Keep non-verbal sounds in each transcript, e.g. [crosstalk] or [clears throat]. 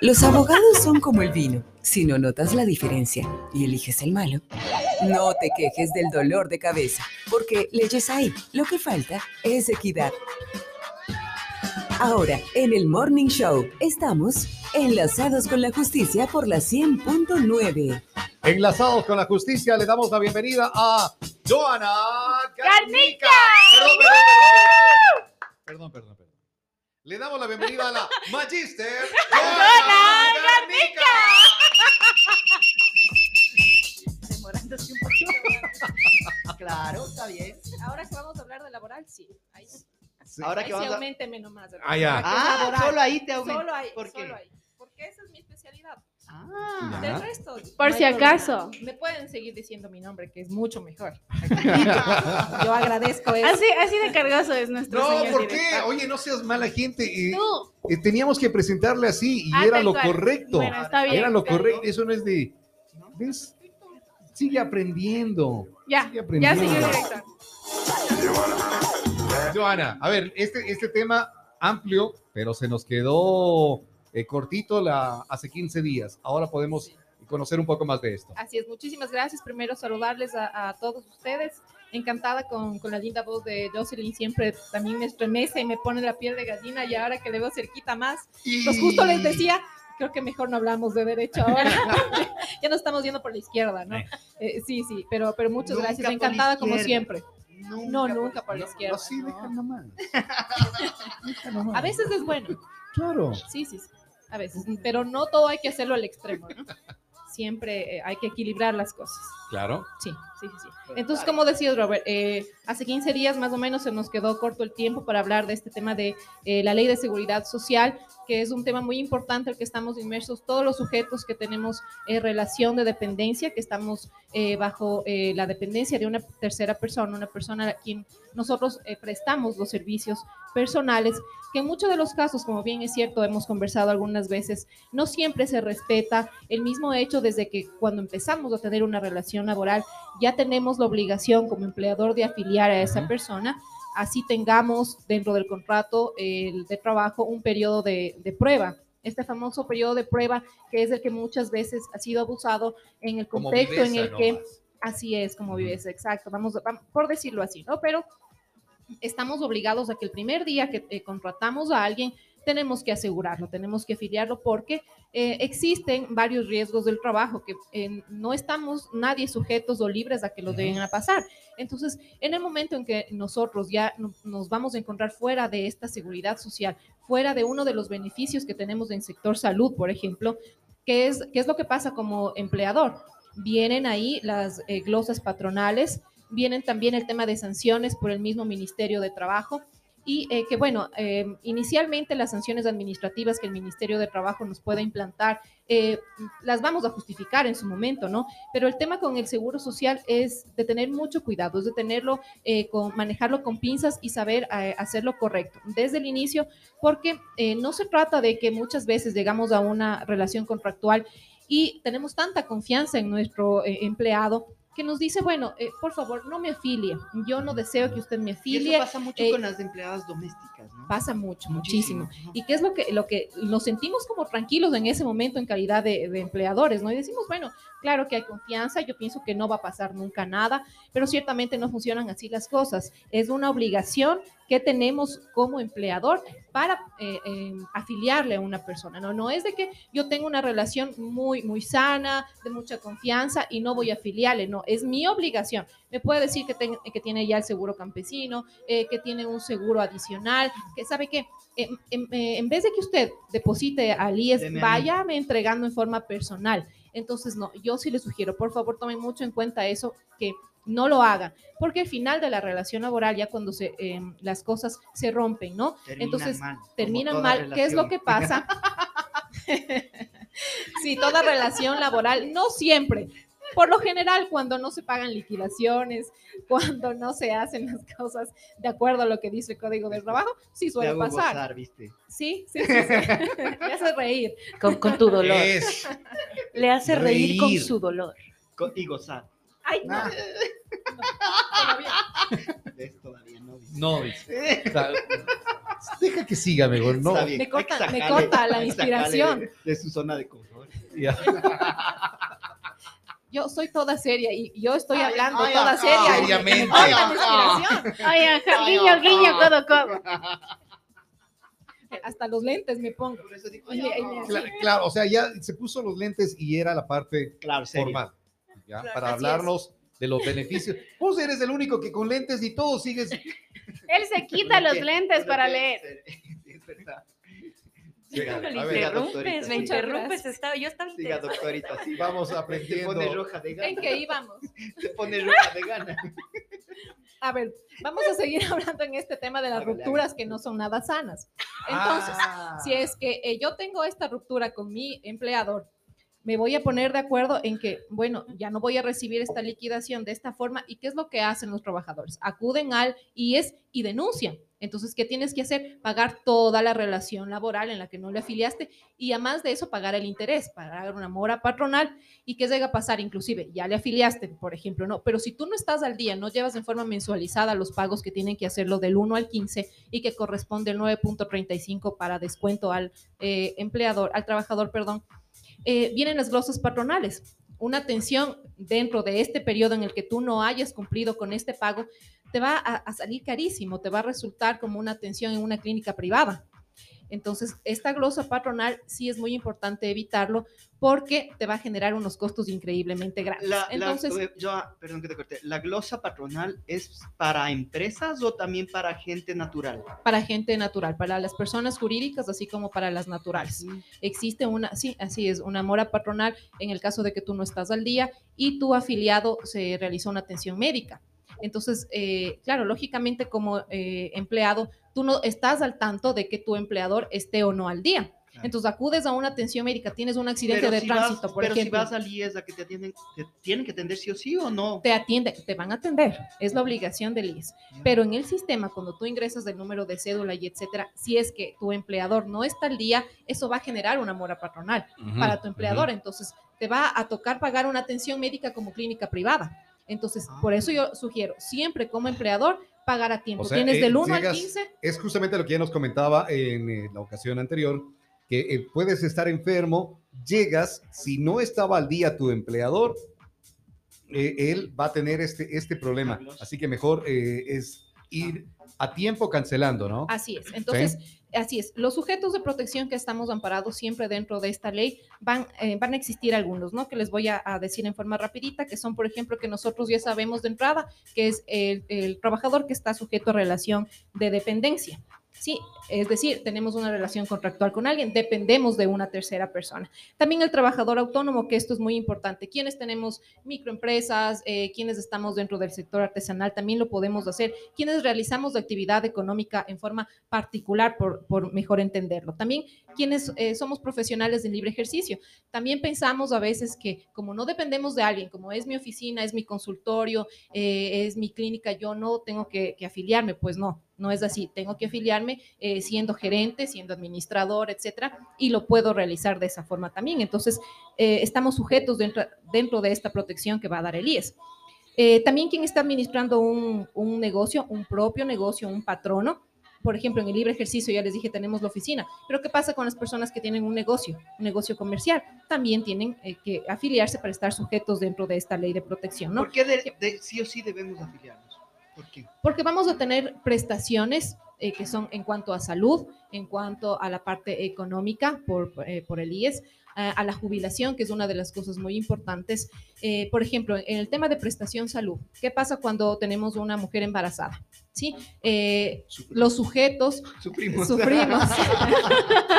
Los abogados son como el vino. Si no notas la diferencia y eliges el malo, no te quejes del dolor de cabeza, porque leyes hay. Lo que falta es equidad. Ahora, en el Morning Show, estamos enlazados con la justicia por la 100.9. Enlazados con la justicia, le damos la bienvenida a Joana Garnica. Perdón, perdón, perdón, perdón, perdón, perdón. Le damos la bienvenida a la [laughs] Magister Joana Garnica. demorándose un poquito. Claro, está bien. Ahora que vamos a hablar de laboral, sí. Ahí, Sí. Ahora ahí que sí vamos a... nomás. Ah, ya. Ah, solo ahí te aumenta. Solo ahí, ¿Por qué? solo ahí. Porque esa es mi especialidad. Ah, Del resto. Por no si problema. acaso. Me pueden seguir diciendo mi nombre, que es mucho mejor. [laughs] Yo agradezco eso. Así, así de cargoso es nuestro No, señor ¿por qué? director. Oye, no seas mala gente. eh, Tú, eh, teníamos que presentarle así y Ah, era lo cual. correcto. Bueno, está bien. Era lo correcto. Eso no es de. ¿Ves? Sigue aprendiendo. ya, Sigue ya aprendiendo. señor director. Joana, a ver, este, este tema amplio, pero se nos quedó eh, cortito la, hace 15 días. Ahora podemos conocer un poco más de esto. Así es, muchísimas gracias. Primero saludarles a, a todos ustedes. Encantada con, con la linda voz de Jocelyn, siempre también me estremece y me pone la piel de gallina y ahora que le veo cerquita más, pues justo les decía, creo que mejor no hablamos de derecho ahora, [laughs] [laughs] ya nos estamos yendo por la izquierda, ¿no? Eh, sí, sí, pero, pero muchas Nunca gracias, encantada como siempre. Nunca No, por- nunca por la izquierda. No, sí, no. deja nomás. [laughs] Deja nomás. A veces es bueno, Claro. sí, sí, sí, a veces, pero no todo hay que hacerlo al extremo, ¿no? Siempre eh, hay que equilibrar las cosas. Claro. Sí, sí, sí. Entonces, como decías, Robert, eh, hace 15 días más o menos se nos quedó corto el tiempo para hablar de este tema de eh, la ley de seguridad social, que es un tema muy importante al que estamos inmersos todos los sujetos que tenemos eh, relación de dependencia, que estamos eh, bajo eh, la dependencia de una tercera persona, una persona a quien nosotros eh, prestamos los servicios personales, que en muchos de los casos, como bien es cierto, hemos conversado algunas veces, no siempre se respeta el mismo hecho desde que cuando empezamos a tener una relación laboral, ya tenemos la obligación como empleador de afiliar a esa Ujú. persona, así tengamos dentro del contrato eh, de trabajo un periodo de, de prueba. Este famoso periodo de prueba que es el que muchas veces ha sido abusado en el contexto en viveza el que nomás. Así es, como vives, exacto. Vamos, vam- por decirlo así, ¿no? Pero estamos obligados a que el primer día que eh, contratamos a alguien tenemos que asegurarlo, tenemos que afiliarlo porque eh, existen varios riesgos del trabajo que eh, no estamos nadie sujetos o libres a que lo den a pasar. Entonces, en el momento en que nosotros ya no- nos vamos a encontrar fuera de esta seguridad social, fuera de uno de los beneficios que tenemos en sector salud, por ejemplo, ¿qué es, qué es lo que pasa como empleador? Vienen ahí las eh, glosas patronales, vienen también el tema de sanciones por el mismo Ministerio de Trabajo y eh, que bueno, eh, inicialmente las sanciones administrativas que el Ministerio de Trabajo nos pueda implantar, eh, las vamos a justificar en su momento, ¿no? Pero el tema con el seguro social es de tener mucho cuidado, es de tenerlo, con, manejarlo con pinzas y saber hacerlo correcto desde el inicio, porque no se trata de que muchas veces llegamos a una relación contractual y tenemos tanta confianza en nuestro empleado que nos dice, bueno, eh, por favor, no me afilie, yo no deseo que usted me Y eso afilie, pasa mucho eh, con las empleadas domésticas, ¿no? Pasa mucho, muchísimo. Muchísimo. ¿Y qué es lo que, lo que nos sentimos como tranquilos en ese momento en calidad de, de empleadores, ¿no? Y decimos, bueno, claro que hay confianza, yo pienso que no va a pasar nunca nada, pero ciertamente no funcionan así las cosas. Es una obligación que tenemos como empleador para eh, eh, afiliarle a una persona, ¿no? No es de que yo tengo una relación muy, muy sana, de mucha confianza y no voy a afiliarle, no, es mi obligación. Me puede decir que, ten- que tiene ya el seguro campesino, eh, que tiene un seguro adicional, que sabe que en, en- eh, en vez de que usted deposite al IES, Deme váyame entregando en forma personal. Entonces, no, yo sí le sugiero, por favor, tomen mucho en cuenta eso, que no lo hagan, porque al final de la relación laboral, ya cuando se, eh, las cosas se rompen, ¿no? Terminan Entonces, mal, terminan mal. ¿Qué es lo que pasa? [laughs] sí, toda relación laboral, no siempre. Por lo general, cuando no se pagan liquidaciones, cuando no se hacen las cosas de acuerdo a lo que dice el Código del Trabajo, sí Te suele hago pasar. gozar, ¿viste? Sí, sí, sí. sí. [laughs] Me hace reír. Con, con tu dolor. Es. Le hace reír, con su dolor. Y gozar. Ay, no. Ah. No, todavía. Todavía no. dice. O sea, [laughs] Deja que siga mejor, no. Bien, Me corta- me corta la inspiración. De, de su zona de confort. [laughs] Yo soy toda seria y yo estoy Ay, hablando ay, toda ay, seria. seriamente. Ay, inspiración. Oye, guiño, guiño, codo, codo. Hasta los lentes me pongo. Digo, Claro, o sea, ya se puso los lentes y era la parte Claro, formal, ¿ya? Claro, Para hablarnos de los beneficios. Vos eres el único que con lentes y todo sigues. Él se quita los lentes para leer. [laughs] Es verdad. Siga, a ver, interrumpes, me interrumpes. Estaba, yo estaba Siga, interesada. doctorita. sí. [laughs] Vamos Se aprendiendo. pone roja de ¿En gana. qué íbamos? [laughs] Se pone roja de gana. A ver, vamos a seguir [laughs] hablando en este tema de las Hágale, rupturas que no son nada sanas. Entonces, Ah. si es que eh, yo tengo esta ruptura con mi empleador, me voy a poner de acuerdo en que, bueno, ya no voy a recibir esta liquidación de esta forma. ¿Y qué es lo que hacen los trabajadores? Acuden al IES y denuncian. Entonces, ¿qué tienes que hacer? Pagar toda la relación laboral en la que no le afiliaste y además de eso, pagar el interés, pagar una mora patronal y que llega a pasar, inclusive, ya le afiliaste, por ejemplo, ¿no? Pero si tú no estás al día, no llevas en forma mensualizada los pagos que tienen que hacerlo del 1 al 15 y que corresponde el 9.35 para descuento al eh, empleador, al trabajador, perdón, eh, vienen las glosas patronales. Una atención dentro de este periodo en el que tú no hayas cumplido con este pago, te va a, a salir carísimo, te va a resultar como una atención en una clínica privada. Entonces, esta glosa patronal sí es muy importante evitarlo porque te va a generar unos costos increíblemente grandes. La, Entonces, eh, yo, ah, perdón que te corté. ¿La glosa patronal es para empresas o también para gente natural? para gente natural, para las personas jurídicas, así como para las naturales. Existe una, sí, así es, una mora patronal en el caso de que tú no estás al día y tu afiliado se realizó una atención médica. Entonces, eh, claro, lógicamente como eh, empleado, tú no estás al tanto de que tu empleador esté o no al día. Claro. Entonces acudes a una atención médica, tienes un accidente Pero de si tránsito, vas, por pero ejemplo. si vas al IES a que te atienden, ¿te tienen que atender sí o sí o no? te atienden, te van a atender, es la obligación del IES. Pero en el sistema, cuando tú ingresas el número de cédula y etcétera, si es que tu empleador no está al día, eso va a generar una mora patronal para tu empleador. Entonces, te va a tocar pagar una atención médica como clínica privada. Entonces, Ah. por eso yo sugiero, siempre como empleador, pagar a tiempo. O sea, Tienes eh, del 1 al llegas- 15, Es justamente lo que ya nos comentaba en eh, la ocasión anterior, que eh, puedes estar enfermo, llegas, si no estaba al día tu empleador, eh, él va a tener este, este problema. Así que mejor eh, es ir a tiempo cancelando, ¿no? Así es. Entonces, así es. Los sujetos de protección que estamos amparados siempre dentro de esta ley van, eh, van a existir algunos, ¿no? Que les voy a, a decir en forma rapidita, que son, por ejemplo, que nosotros ya sabemos de entrada, que es el, el trabajador que está sujeto a relación de dependencia. Sí, es decir, tenemos una relación contractual con alguien, dependemos de una tercera persona. También el trabajador autónomo, que esto es muy importante. Quienes tenemos microempresas, eh, quienes estamos dentro del sector artesanal, también lo podemos hacer. Quienes realizamos actividad económica en forma particular, por, mejor entenderlo. También quienes eh, somos profesionales de libre ejercicio. También pensamos a veces que como no dependemos de alguien, como es mi oficina, es mi consultorio, eh, es mi clínica, yo no tengo que afiliarme. Pues no, no es así. Tengo que afiliarme eh, siendo gerente, siendo administrador, etcétera, y lo puedo realizar de esa forma también. Entonces, eh, estamos sujetos dentro, dentro de esta protección que va a dar el IES. Eh, también quien está administrando un, un negocio, un propio negocio, un patrono, por ejemplo, en el libre ejercicio, ya les dije, tenemos la oficina, pero ¿qué pasa con las personas que tienen un negocio, un negocio comercial? También tienen eh, que afiliarse para estar sujetos dentro de esta ley de protección, ¿no? ¿Por qué de, de- sí o sí debemos afiliarnos? ¿Por qué? Porque vamos a tener prestaciones eh, que son en cuanto a salud, en cuanto a la parte económica por, eh, por el IES, a, a la jubilación, que es una de las cosas muy importantes. Eh, por ejemplo, en el tema de prestación salud, ¿qué pasa cuando tenemos una mujer embarazada? ¿Sí? Eh, los sujetos Sufrimos. sufrimos. [laughs]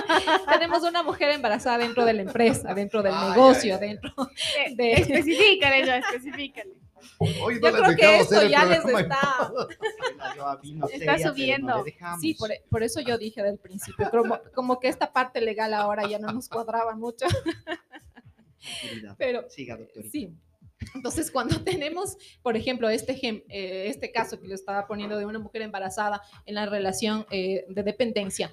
[laughs] Tenemos una mujer embarazada dentro de la empresa, dentro del Ay, negocio, ay, ay. dentro de... Especifícale ya, especifícale. Hoy Yo creo que esto ya les está... [laughs] No Está no subiendo. Sí, por, por eso yo dije del principio, como, como que esta parte legal ahora ya no nos cuadraba mucho, pero Siga, doctorita. sí. Entonces, cuando tenemos, por ejemplo, este, eh, este caso que le estaba poniendo de una mujer embarazada en la relación eh, de dependencia,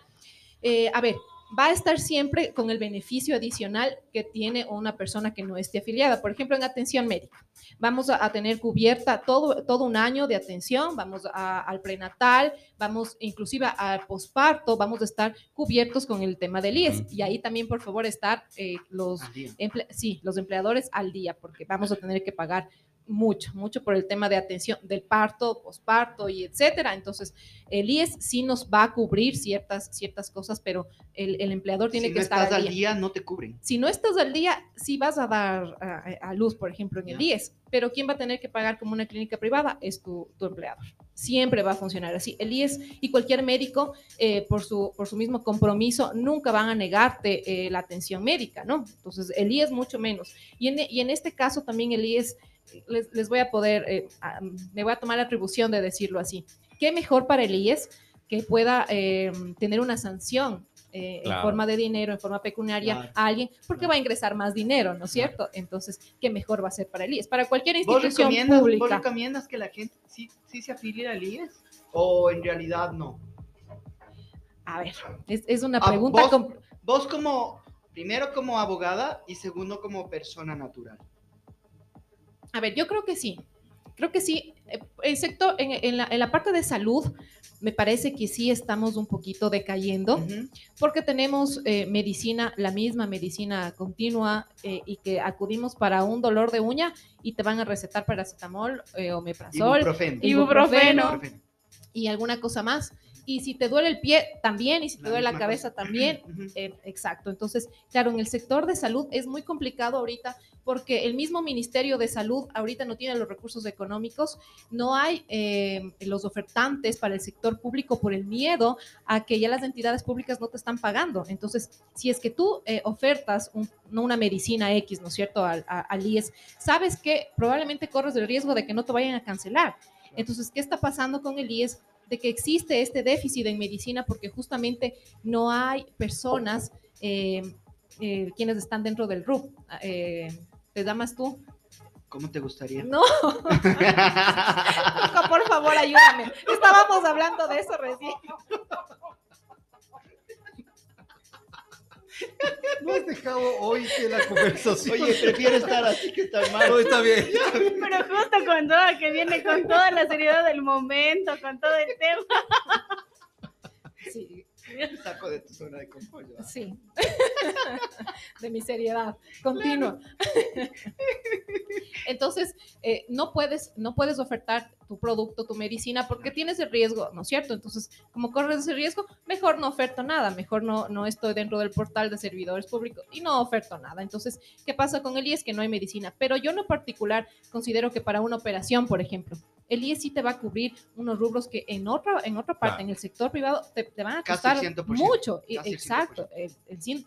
eh, a ver, va a estar siempre con el beneficio adicional que tiene una persona que no esté afiliada. Por ejemplo, en atención médica. Vamos a, tener cubierta todo, todo un año de atención, vamos a- al prenatal, vamos inclusive al posparto, vamos a estar cubiertos con el tema del IES. Y ahí también, por favor, estar eh, los, sí, los empleadores al día, porque vamos a tener que pagar mucho, mucho por el tema de atención del parto, posparto y etcétera. Entonces, el IES sí nos va a cubrir ciertas, ciertas cosas, pero el, el empleador tiene si que no estar estás al día. día, no te cubren. Si no estás al día, sí vas a dar a, a luz, por ejemplo, en el. IES, pero ¿quién va a tener que pagar como una clínica privada? Es tu, tu empleador. Siempre va a funcionar así. El IES y cualquier médico, eh, por, su, por su mismo compromiso, nunca van a negarte eh, la atención médica, ¿no? Entonces, el IES mucho menos. Y en, y en este caso también el IES, les, les voy a poder, eh, a- me voy a tomar la atribución de decirlo así. ¿Qué mejor para el IES que pueda eh, tener una sanción eh, en forma de dinero, en forma pecuniaria Claro. a alguien, porque Claro. va a ingresar más dinero, ¿no es cierto? Entonces, ¿qué mejor va a ser para el IES? Para cualquier ¿Vos institución recomiendas, vos pública. recomiendas que la gente sí, sí se afilie al IES? ¿O en realidad no? A ver, es, es una Ah, pregunta. vos- com- Vos como, primero como abogada y segundo como persona natural. A ver, yo creo que sí. Creo que sí. Eh, El sector, en, en la, en la parte de salud, me parece que sí estamos un poquito decayendo. Porque tenemos eh, medicina, la misma medicina continua eh, y que acudimos para un dolor de uña y te van a recetar paracetamol, eh, omeprazol Ibuprofeno. ibuprofeno Ibuprofeno. y alguna cosa más. Y si te duele el pie, también, y si te La duele la cabeza, cosa. también. [clears throat] Eh, exacto. Entonces, claro, en el sector de salud es muy complicado ahorita porque el mismo Ministerio de Salud ahorita no tiene los recursos económicos, no hay eh, los ofertantes para el sector público por el miedo a que ya las entidades públicas no te están pagando. Entonces, si es que tú eh, ofertas un- no una medicina X, ¿no es cierto?, al, a- al IES, sabes que probablemente corres el riesgo de que no te vayan a cancelar. Entonces, ¿qué está pasando con el IES? De que existe este déficit en medicina porque justamente no hay personas eh, eh, quienes están dentro del RUP. Eh, ¿Te llamas tú? ¿Cómo te gustaría? No, [laughs] por favor, ayúdame. Estábamos hablando de eso recién. No has dejado hoy que la conversación. Oye, prefiero estar así que estar mal. No, está bien. [laughs] Pero justo con Doa, que viene con toda la seriedad del momento, con todo el tema. Sí, Te [laughs] saco de tu zona de confort. ¿verdad? sí. [laughs] De mi seriedad continua. Entonces, eh, no, puedes, no puedes ofertar tu producto, tu medicina, porque tienes el riesgo, ¿no es cierto? Entonces, como corres ese riesgo, mejor no oferto nada, mejor no, no estoy dentro del portal de servidores públicos y no oferto nada. Entonces, ¿qué pasa con el IES? Que no hay medicina. Pero yo en lo particular considero que para una operación, por ejemplo, el IES sí te va a cubrir unos rubros que en otra, en otra parte, Claro. en el sector privado, te, te van a costar 100%, mucho. Casi Exacto, el, el cien-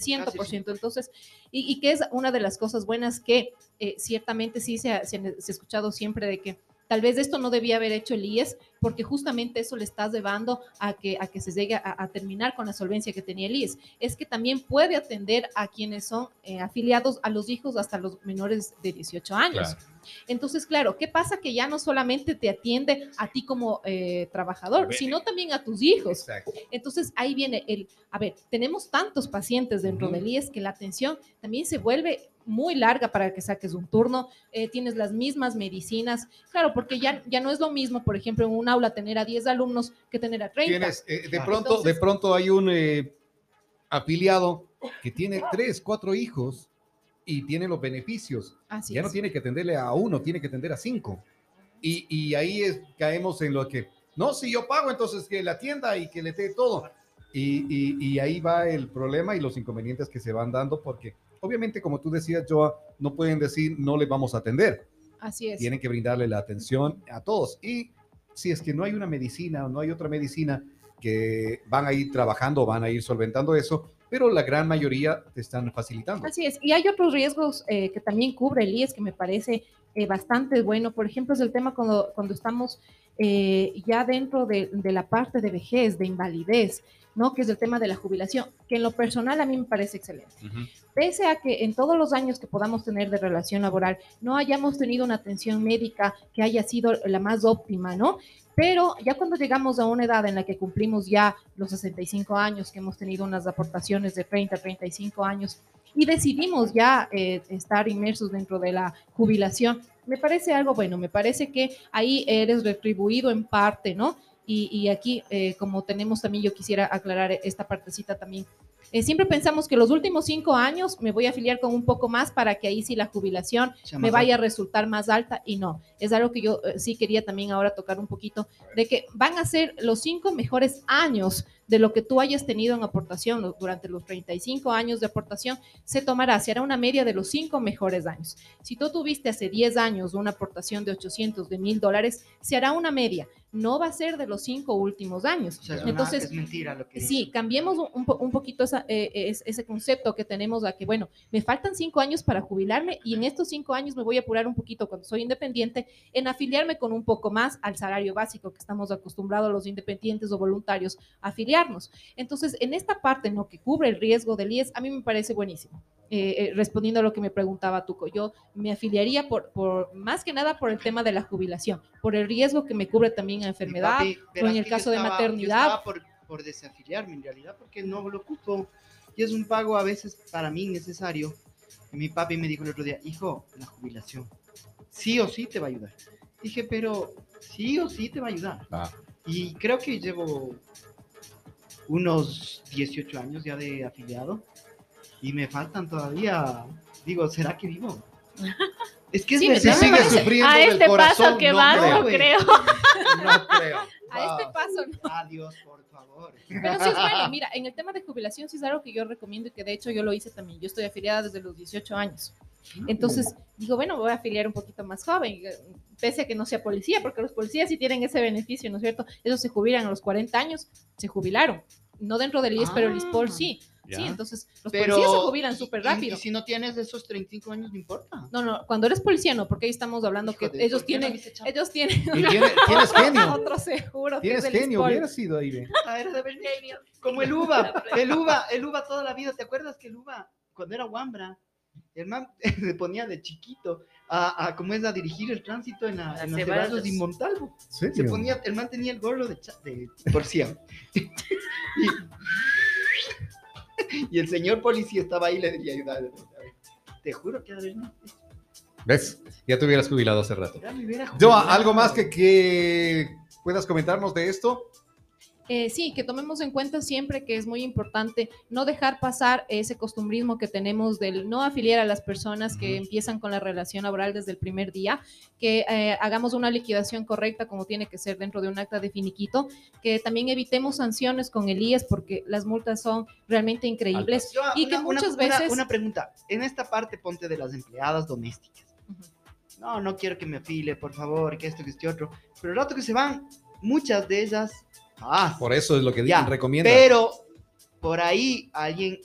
sí, el 100%. Casi el Entonces, y, y que es una de las cosas buenas que eh, ciertamente sí se ha, se se ha escuchado siempre de que tal vez esto no debía haber hecho el IES porque justamente eso le estás llevando a que, a que se llegue a, a terminar con la solvencia que tenía el IES. Es que también puede atender a quienes son eh, afiliados a los hijos hasta los menores de 18 años. Claro. Entonces, claro, ¿qué pasa? Que ya no solamente te atiende a ti como eh, trabajador, sino también a tus hijos. Exacto. Entonces ahí viene el, a ver, tenemos tantos pacientes dentro Ujú. del IES que la atención también se vuelve muy larga para que saques un turno, eh, tienes las mismas medicinas, claro, porque ya, ya no es lo mismo, por ejemplo, en un aula tener a 10 alumnos que tener a 30. Tienes, eh, de Claro. pronto, Entonces- de pronto hay un eh, afiliado que tiene tres, cuatro hijos y tiene los beneficios. Así ya es. no tiene que atenderle a uno, tiene que atender a cinco. Y, y ahí es, caemos en lo que, no, si yo pago, entonces que la atienda y que le dé todo. Y, y- y ahí va el problema y los inconvenientes que se van dando, porque obviamente, como tú decías, Joa, no pueden decir no le vamos a atender. Así es. Tienen que brindarle la atención a todos. Y si es que no hay una medicina o no hay otra medicina que van a ir trabajando, van a ir solventando eso, pero la gran mayoría te están facilitando. Así es. Y hay otros riesgos eh, que también cubre el IES que me parece eh, bastante bueno. Por ejemplo, es el tema cuando, cuando estamos eh, ya dentro de, de la parte de vejez, de invalidez, ¿no? Que es el tema de la jubilación, que en lo personal a mí me parece excelente. Pese a que en todos los años que podamos tener de relación laboral no hayamos tenido una atención médica que haya sido la más óptima, ¿no? Pero ya cuando llegamos a una edad en la que cumplimos ya los 65 años, que hemos tenido unas aportaciones de 30, 35 años y decidimos ya eh, estar inmersos dentro de la jubilación, me parece algo bueno, me parece que ahí eres retribuido en parte, ¿no? Y, y aquí, eh, como tenemos también, yo quisiera aclarar esta partecita también. Eh, siempre pensamos que los últimos cinco años me voy a afiliar con un poco más para que ahí sí la jubilación me vaya a resultar más alta y no. Es algo que yo eh, sí quería también ahora tocar un poquito, de que van a ser los cinco mejores años de lo que tú hayas tenido en aportación durante los 35 años de aportación, se tomará, se hará una media de los cinco mejores años. Si tú tuviste hace 10 años una aportación de 800, de 1000 dólares, se hará una media. No va a ser de los cinco últimos años. O sea, Entonces, es mentira lo que Sí, dice. cambiemos un, un po- un poquito esa, eh, es- ese concepto que tenemos a que, bueno, me faltan cinco años para jubilarme y en estos cinco años me voy a apurar un poquito cuando soy independiente en afiliarme con un poco más al salario básico que estamos acostumbrados los independientes o voluntarios a Entonces, en esta parte, ¿no? Que cubre el riesgo del IES, a mí me parece buenísimo. Eh, eh, respondiendo a lo que me preguntaba Tuco, yo me afiliaría por, por, más que nada por el tema de la jubilación, por el riesgo que me cubre también a enfermedad, papi, o en el yo caso de estaba- yo maternidad. estaba por, por desafiliarme en realidad porque no lo ocupo. Y es un pago a veces para mí necesario. Y mi papi me dijo el otro día, hijo, la jubilación, sí o sí te va a ayudar. Dije, pero sí o sí te va a ayudar. Ah, Y creo que llevo unos 18 años ya de afiliado y me faltan todavía, digo, ¿será que vivo? [laughs] Es que es Sí, me si verdad. sigue parece- sufriendo A este corazón, paso que no vas, creo, no creo. [laughs] No creo. A este paso, no. Adiós, por favor. Pero sí es bueno, mira, en el tema de jubilación sí es algo que yo recomiendo y que de hecho yo lo hice también. Yo estoy afiliada desde los 18 años. Entonces digo, bueno, voy a afiliar un poquito más joven, eh, pese a que no sea policía, porque los policías sí tienen ese beneficio, ¿no es cierto? Ellos se jubilan a los 40 años, se jubilaron. No dentro del IES, pero el ISPOL sí. Ya. Sí, entonces los Pero policías se jubilan súper rápido. Y si no tienes esos 35 años, no importa. No, no, cuando eres policía no, porque ahí estamos hablando Hijo que de- ellos ¿por qué no tienen, ellos tienen Y [laughs] tiene- tienes genio. otro seguro. que Tienes genio, ISPOL. hubieras sido ahí. [laughs] Ah, era de haber dicho. Como el uva, el uva, el uva toda la vida. ¿Te acuerdas que el uva, cuando era Wambra, el man [laughs] se ponía de chiquito a, a ¿cómo es? A dirigir el tránsito en, la, en los Ceballos. Ceballos y Montalvo. ¿Serio? Se ponía, el man tenía el gorro de, de y, [laughs] y el señor policía estaba ahí y le diría ayudar. Te juro que era ¿Ves? Ya te hubieras jubilado hace rato. Yo. ¿algo más que, que puedas comentarnos de esto? Eh, sí, que tomemos en cuenta siempre que es muy importante no dejar pasar ese costumbrismo que tenemos del no afiliar a las personas que empiezan con la relación laboral desde el primer día, que eh, hagamos una liquidación correcta como tiene que ser dentro de un acta de finiquito, que también evitemos sanciones con el IES porque las multas son realmente increíbles. Yo, y que una- muchas una- veces- Una, pregunta. En esta parte ponte de las empleadas domésticas. Ujú. No, no quiero que me afile, por favor, que esto, que este otro. Pero el rato que se van, muchas de ellas. Ah, Por eso es lo que Ya, dicen, recomienda. pero por ahí alguien,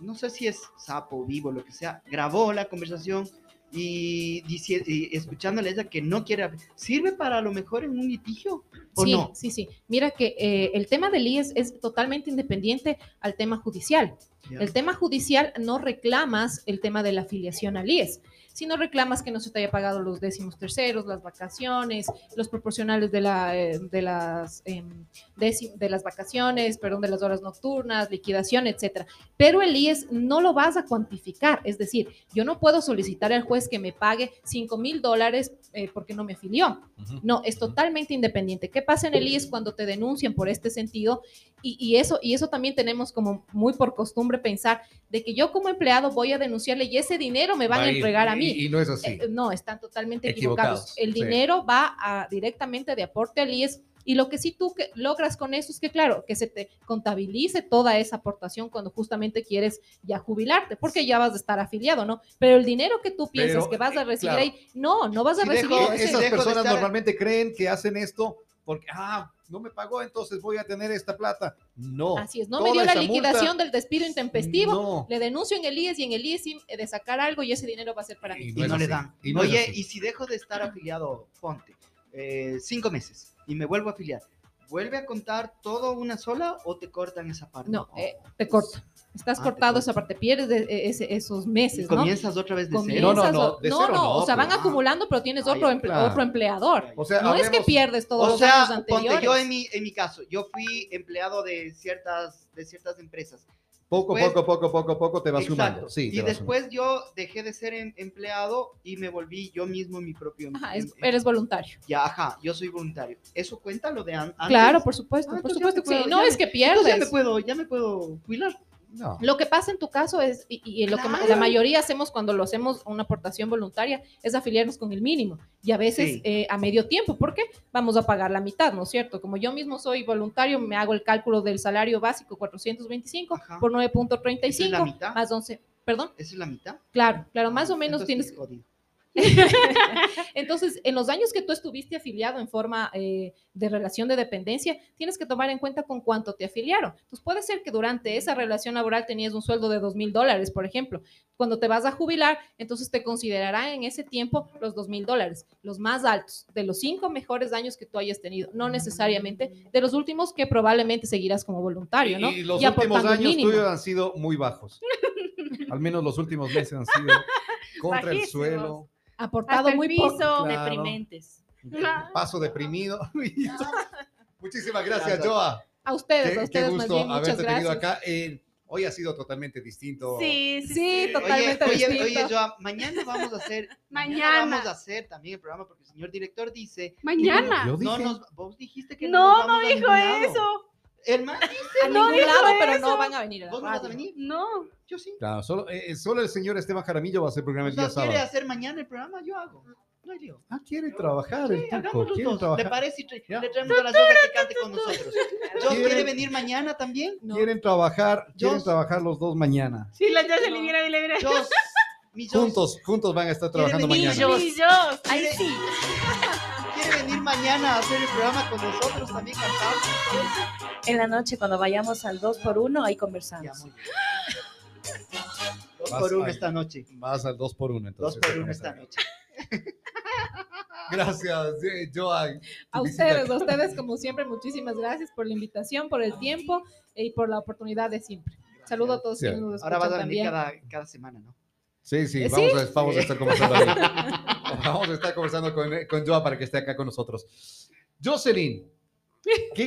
no sé si es sapo vivo, lo que sea, grabó la conversación y, dici- y escuchándole a ella que no quiere. ¿Sirve para a lo mejor en un litigio o sí, no? sí, sí. Mira que eh, el tema del IES es totalmente independiente al tema judicial. El tema judicial no reclamas el tema de la afiliación al IES, sino reclamas que no se te haya pagado los décimos terceros, las vacaciones, los proporcionales de, la, eh, de, las, em, de las vacaciones, perdón, de las horas nocturnas, liquidación, etcétera. Pero el IES no lo vas a cuantificar, es decir, yo no puedo solicitar al juez que me pague 5 mil dólares eh, porque no me afilió. No, es totalmente independiente. ¿Qué pasa en el IES cuando te denuncian por este sentido? Y, y eso, y eso también tenemos como muy por costumbre pensar de que yo como empleado voy a denunciarle y ese dinero me van Va a ir, entregar a mí. Y, y no es así. Eh, no, están totalmente equivocados. Equivocados, El sí. dinero va a- directamente de aporte al IES. Y lo que sí tú que logras con eso es que, claro, que se te contabilice toda esa aportación cuando justamente quieres ya jubilarte, porque ya vas a estar afiliado, ¿no? Pero el dinero que tú piensas Pero, que vas a eh, recibir claro. ahí, no, no vas a Si recibir dejo- ese- Esas personas estar- normalmente creen que hacen esto porque, ah, no me pagó, entonces voy a tener esta plata. No. Así es, no me dio la liquidación multa- del despido intempestivo, No. le denuncio en el IES y en el IES eh, de sacar algo y ese dinero va a ser para mí. Y y no le dan. y no es Oye, y si dejo de estar afiliado, ponte, eh, cinco meses y me vuelvo a afiliar. ¿Vuelve a contar todo una sola o te cortan esa parte? No, eh, te corta. Estás Ah, cortado corta. esa parte, pierdes de- e- ese- esos Y meses, ¿no? comienzas otra vez de Comienzas cero. No, no, no, o- de no, cero no, no, o sea, van pues. acumulando, pero tienes Ah, otro, claro. otro empleador. O sea, no es que pierdes todos O los sea, años ponte anteriores. yo en mi, en mi caso, yo fui empleado de ciertas, de ciertas empresas. Poco, Después- poco, poco, poco, poco te vas Exacto. sumando. Sí, y vas después yo dejé de ser em- empleado y me volví yo mismo mi propio Ajá, es- em- eres voluntario. Ya, ajá, yo soy voluntario. ¿Eso cuenta lo de an- antes? Claro, por supuesto, Ah, por supuesto me que sí. puedo- No ya es me- que Entonces ya me pierdes. puedo, ya me puedo jubilar. No. Lo que pasa en tu caso es, y, y lo que la mayoría hacemos cuando lo hacemos una aportación voluntaria, es afiliarnos con el mínimo y a veces Sí. eh, a medio tiempo, porque vamos a pagar la mitad, ¿no es cierto? Como yo mismo soy voluntario, me hago el cálculo del salario básico 425 Ajá. por ¿Esa es la 9.35 mitad? más 11, perdón, ¿Esa es la mitad? claro, claro, más o Ah, menos entonces tienes. [laughs] entonces, en los años que tú estuviste afiliado en forma eh, de relación de dependencia, tienes que tomar en cuenta con cuánto te afiliaron. Entonces, puede ser que durante esa relación laboral tenías un sueldo de dos mil dólares, por ejemplo. Cuando te vas a jubilar, entonces te considerarán en ese tiempo los dos mil dólares, los más altos, de los cinco mejores años que tú hayas tenido, no necesariamente de los últimos que probablemente seguirás como voluntario, ¿no? Y los Y últimos años tuyos han sido muy bajos. [laughs] Al menos los últimos meses han sido contra el suelo, Aportado Hasta el muy piso. poco. Claro. Deprimentes. paso deprimido. [laughs] Muchísimas gracias. Joa. A ustedes, Qué, a qué ustedes más gusto bien, muchas haberte tenido gracias. acá. Eh, hoy ha sido totalmente distinto. Sí, sí, Sí, sí. total. Totalmente oye, oye, distinto. oye, Joa, mañana vamos a hacer, [laughs] Mañana. vamos a hacer también el programa porque el señor director dice, Mañana. Yo no dije- nos, vos dijiste que No, nos no vamos a dijo eso. Hermano, A No ningún lado, pero no eso. van a venir a ¿vos no vas a venir? No. Yo sí. Claro, solo, eh, solo el señor Esteban Jaramillo va a hacer programa el sea, día ¿quiere sábado. hacer mañana el programa? Yo hago. No hay lío. Ah, quiere trabajar el Sí, tipo, hagamos los quiere dos. ¿Le trabajar. parece? Y tra- Ya. le traemos a la Yoga que cante con nosotros. ¿Yo ¿Quiere? quiere venir mañana también? No. Quieren trabajar, quieren trabajar los dos mañana. Sí, la ya se le viene, le viene. Yo, mi Jos, Juntos, juntos van a estar trabajando mañana. yo? Y yo. Ahí ¿Quiere- sí. [laughs] ¿Quiere venir mañana a hacer el programa con nosotros también cantando? En la noche, cuando vayamos al 2x1, ahí conversamos. muy bien. Dos Vas por uno ahí. esta noche. Vas al 2 por 1 Dos entonces. por uno esta noche. Gracias, eh, Joan. A ustedes, a ustedes, como siempre, muchísimas gracias por la invitación, por el tiempo y por la oportunidad de siempre. Saludo a todos Sí. quienes nos Ahora vas a venir cada, cada semana, ¿no? Sí, sí, ¿Sí? vamos, A, vamos a estar conversando. ahí. [laughs] [laughs] vamos a estar conversando con, con Joa para que esté acá con nosotros. Jocelyn, ¿qué [laughs]